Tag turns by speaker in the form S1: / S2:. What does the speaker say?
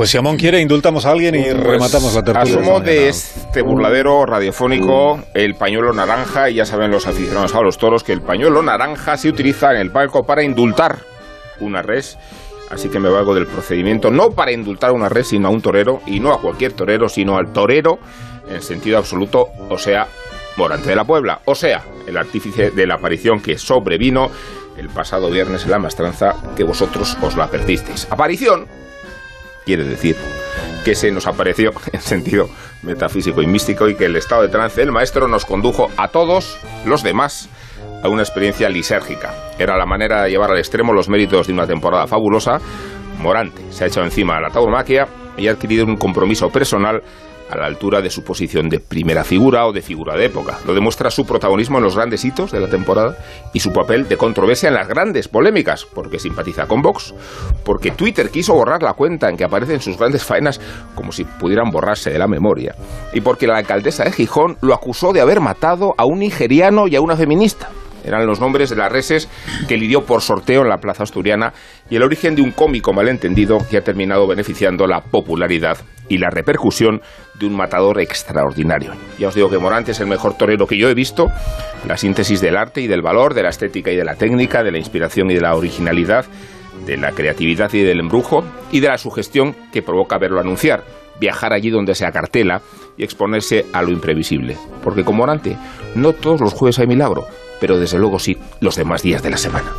S1: Pues si Amón quiere, indultamos a alguien y
S2: Pues,
S1: rematamos la tertulia.
S2: Asumo de este burladero radiofónico el pañuelo naranja y ya saben los aficionados a los toros que el pañuelo naranja se utiliza en el palco para indultar una res. Así que me valgo del procedimiento no para indultar a una res, sino a un torero y no a cualquier torero, sino al torero en sentido absoluto, o sea, Morante de la Puebla, o sea, el artífice de la aparición que sobrevino el pasado viernes en la mastranza que vosotros os la perdisteis. Aparición quiere decir que se nos apareció en sentido metafísico y místico y que el estado de trance del maestro nos condujo a todos los demás a una experiencia lisérgica. Era la manera de llevar al extremo los méritos de una temporada fabulosa. Morante se ha echado encima a la tauromaquia y ha adquirido un compromiso personal a la altura de su posición de primera figura o de figura de época. Lo demuestra su protagonismo en los grandes hitos de la temporada y su papel de controversia en las grandes polémicas, porque simpatiza con Vox, porque Twitter quiso borrar la cuenta en que aparecen sus grandes faenas como si pudieran borrarse de la memoria, y porque la alcaldesa de Gijón lo acusó de haber matado a un nigeriano y a una feminista. Eran los nombres de las reses que lidió por sorteo en la plaza asturiana y el origen de un cómico malentendido que ha terminado beneficiando la popularidad y la repercusión de un matador extraordinario. Ya os digo que Morante es el mejor torero que yo he visto, la síntesis del arte y del valor, de la estética y de la técnica, de la inspiración y de la originalidad, de la creatividad y del embrujo y de la sugestión que provoca verlo anunciar, viajar allí donde se acartela y exponerse a lo imprevisible. Porque con Morante no todos los jueves hay milagro, pero desde luego sí los demás días de la semana.